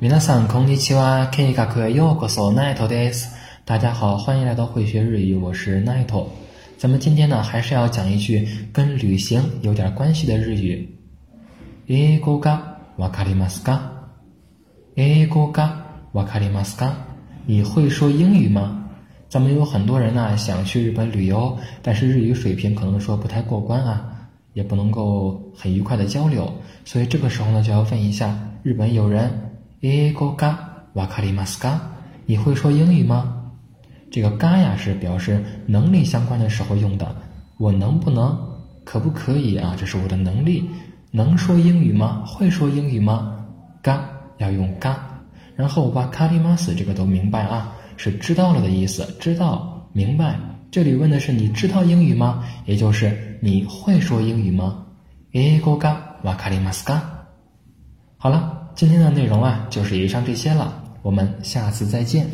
皆さんこんにちは。ケイカクヨコソ奈头です。大家好，欢迎来到会学日语，我是奈头。咱们今天呢，还是要讲一句跟旅行有点关系的日语。英語がわかりますか？英語がわかりますか？你会说英语吗？咱们有很多人呢想去日本旅游，但是日语水平可能说不太过关啊，也不能够很愉快的交流，所以这个时候呢就要问一下日本友人， 英語がわかりますか？你会说英语吗？这个が呀是表示能力相关的时候用的，我能不能，可不可以啊？这是我的能力，能说英语吗？会说英语吗？が要用が，然后わかります这个都明白啊。是知道了的意思，知道明白。这里问的是你知道英语吗？也就是你会说英语吗？英語がわかりますか？好了， 今天的内容啊，就是以上这些了。我们下次再见。